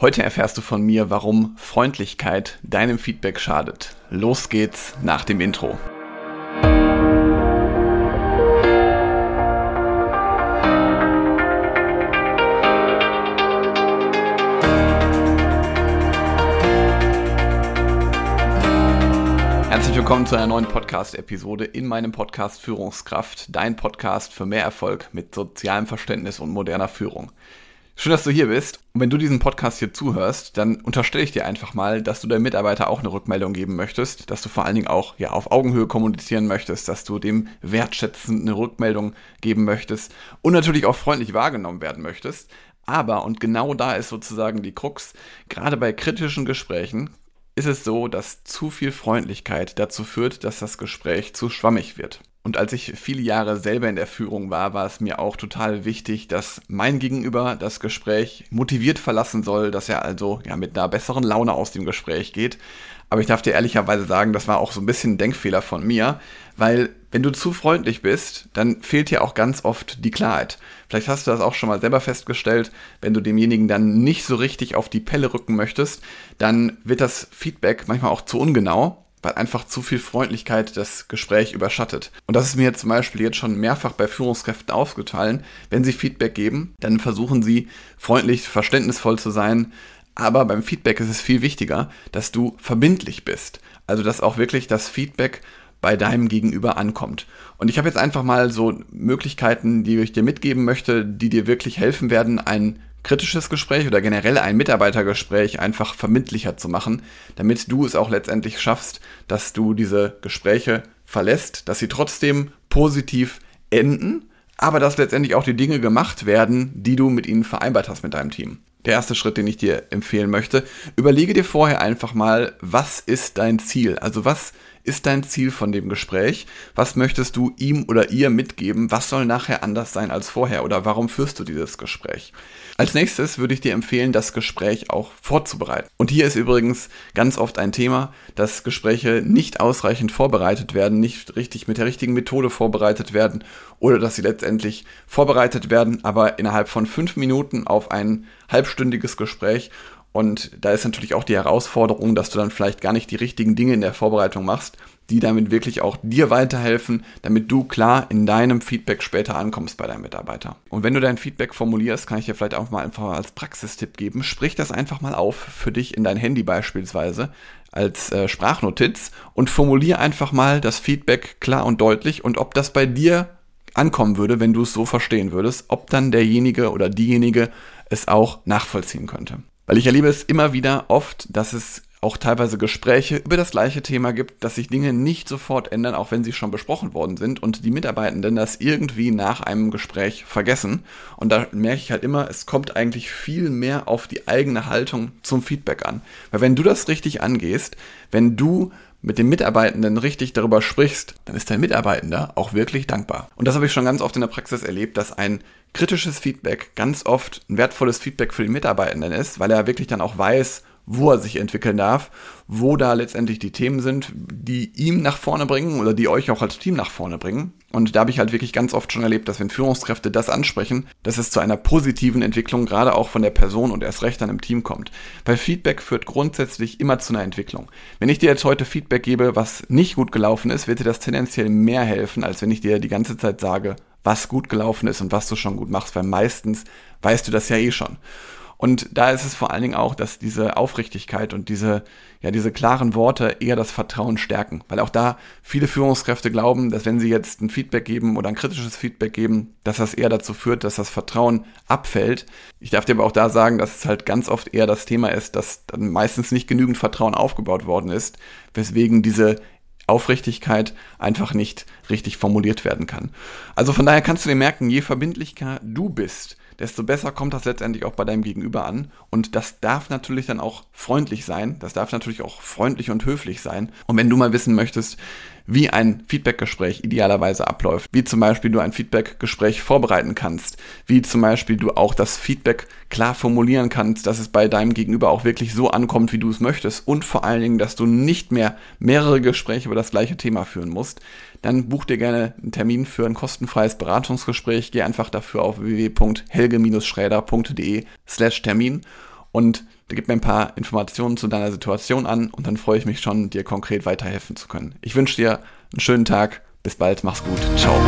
Heute erfährst du von mir, warum Freundlichkeit deinem Feedback schadet. Los geht's nach dem Intro. Herzlich willkommen zu einer neuen Podcast-Episode in meinem Podcast Führungskraft, dein Podcast für mehr Erfolg mit sozialem Verständnis und moderner Führung. Schön, dass du hier bist. Und wenn du diesen Podcast hier zuhörst, dann unterstelle ich dir einfach mal, dass du deinem Mitarbeiter auch eine Rückmeldung geben möchtest, dass du vor allen Dingen auch ja, auf Augenhöhe kommunizieren möchtest, dass du dem wertschätzend eine Rückmeldung geben möchtest und natürlich auch freundlich wahrgenommen werden möchtest. Aber, und genau da ist sozusagen die Krux, gerade bei kritischen Gesprächen ist es so, dass zu viel Freundlichkeit dazu führt, dass das Gespräch zu schwammig wird. Und als ich viele Jahre selber in der Führung war, war es mir auch total wichtig, dass mein Gegenüber das Gespräch motiviert verlassen soll, dass er also ja mit einer besseren Laune aus dem Gespräch geht. Aber ich darf dir ehrlicherweise sagen, das war auch so ein bisschen ein Denkfehler von mir, weil wenn du zu freundlich bist, dann fehlt dir auch ganz oft die Klarheit. Vielleicht hast du das auch schon mal selber festgestellt, wenn du demjenigen dann nicht so richtig auf die Pelle rücken möchtest, dann wird das Feedback manchmal auch zu ungenau weil einfach zu viel Freundlichkeit das Gespräch überschattet. Und das ist mir zum Beispiel jetzt schon mehrfach bei Führungskräften aufgefallen. Wenn sie Feedback geben, dann versuchen sie freundlich, verständnisvoll zu sein. Aber beim Feedback ist es viel wichtiger, dass du verbindlich bist. Also dass auch wirklich das Feedback bei deinem Gegenüber ankommt. Und ich habe jetzt einfach mal so Möglichkeiten, die ich dir mitgeben möchte, die dir wirklich helfen werden, ein kritisches Gespräch oder generell ein Mitarbeitergespräch einfach verbindlicher zu machen, damit du es auch letztendlich schaffst, dass du diese Gespräche verlässt, dass sie trotzdem positiv enden, aber dass letztendlich auch die Dinge gemacht werden, die du mit ihnen vereinbart hast mit deinem Team. Der erste Schritt, den ich dir empfehlen möchte, überlege dir vorher einfach mal, was ist dein Ziel? Also was ist dein Ziel von dem Gespräch? Was möchtest du ihm oder ihr mitgeben? Was soll nachher anders sein als vorher? Oder warum führst du dieses Gespräch? Als nächstes würde ich dir empfehlen, das Gespräch auch vorzubereiten. Und hier ist übrigens ganz oft ein Thema, dass Gespräche nicht ausreichend vorbereitet werden, nicht richtig mit der richtigen Methode vorbereitet werden oder dass sie letztendlich vorbereitet werden, aber innerhalb von fünf Minuten auf ein halbstündiges Gespräch und da ist natürlich auch die Herausforderung, dass du dann vielleicht gar nicht die richtigen Dinge in der Vorbereitung machst, die damit wirklich auch dir weiterhelfen, damit du klar in deinem Feedback später ankommst bei deinem Mitarbeiter. Und wenn du dein Feedback formulierst, kann ich dir vielleicht auch mal einfach als Praxistipp geben. Sprich das einfach mal auf für dich in dein Handy beispielsweise als äh, Sprachnotiz und formulier einfach mal das Feedback klar und deutlich und ob das bei dir ankommen würde, wenn du es so verstehen würdest, ob dann derjenige oder diejenige es auch nachvollziehen könnte. Weil ich erlebe es immer wieder oft, dass es auch teilweise Gespräche über das gleiche Thema gibt, dass sich Dinge nicht sofort ändern, auch wenn sie schon besprochen worden sind und die Mitarbeitenden das irgendwie nach einem Gespräch vergessen. Und da merke ich halt immer, es kommt eigentlich viel mehr auf die eigene Haltung zum Feedback an. Weil wenn du das richtig angehst, wenn du mit dem Mitarbeitenden richtig darüber sprichst, dann ist dein Mitarbeitender auch wirklich dankbar. Und das habe ich schon ganz oft in der Praxis erlebt, dass ein kritisches Feedback ganz oft ein wertvolles Feedback für den Mitarbeitenden ist, weil er wirklich dann auch weiß, wo er sich entwickeln darf, wo da letztendlich die Themen sind, die ihm nach vorne bringen oder die euch auch als Team nach vorne bringen. Und da habe ich halt wirklich ganz oft schon erlebt, dass wenn Führungskräfte das ansprechen, dass es zu einer positiven Entwicklung gerade auch von der Person und erst recht dann im Team kommt. Weil Feedback führt grundsätzlich immer zu einer Entwicklung. Wenn ich dir jetzt heute Feedback gebe, was nicht gut gelaufen ist, wird dir das tendenziell mehr helfen, als wenn ich dir die ganze Zeit sage, was gut gelaufen ist und was du schon gut machst, weil meistens weißt du das ja eh schon. Und da ist es vor allen Dingen auch, dass diese Aufrichtigkeit und diese, ja, diese klaren Worte eher das Vertrauen stärken. Weil auch da viele Führungskräfte glauben, dass wenn sie jetzt ein Feedback geben oder ein kritisches Feedback geben, dass das eher dazu führt, dass das Vertrauen abfällt. Ich darf dir aber auch da sagen, dass es halt ganz oft eher das Thema ist, dass dann meistens nicht genügend Vertrauen aufgebaut worden ist, weswegen diese Aufrichtigkeit einfach nicht richtig formuliert werden kann. Also von daher kannst du dir merken, je verbindlicher du bist, desto besser kommt das letztendlich auch bei deinem Gegenüber an. Und das darf natürlich dann auch freundlich sein. Das darf natürlich auch freundlich und höflich sein. Und wenn du mal wissen möchtest, wie ein Feedbackgespräch idealerweise abläuft, wie zum Beispiel du ein Feedbackgespräch vorbereiten kannst, wie zum Beispiel du auch das Feedback klar formulieren kannst, dass es bei deinem Gegenüber auch wirklich so ankommt, wie du es möchtest. Und vor allen Dingen, dass du nicht mehr mehrere Gespräche über das gleiche Thema führen musst, dann buch dir gerne einen Termin für ein kostenfreies Beratungsgespräch. Geh einfach dafür auf www.helge-schräder.de slash Termin und gib mir ein paar Informationen zu deiner Situation an und dann freue ich mich schon, dir konkret weiterhelfen zu können. Ich wünsche dir einen schönen Tag. Bis bald. Mach's gut. Ciao.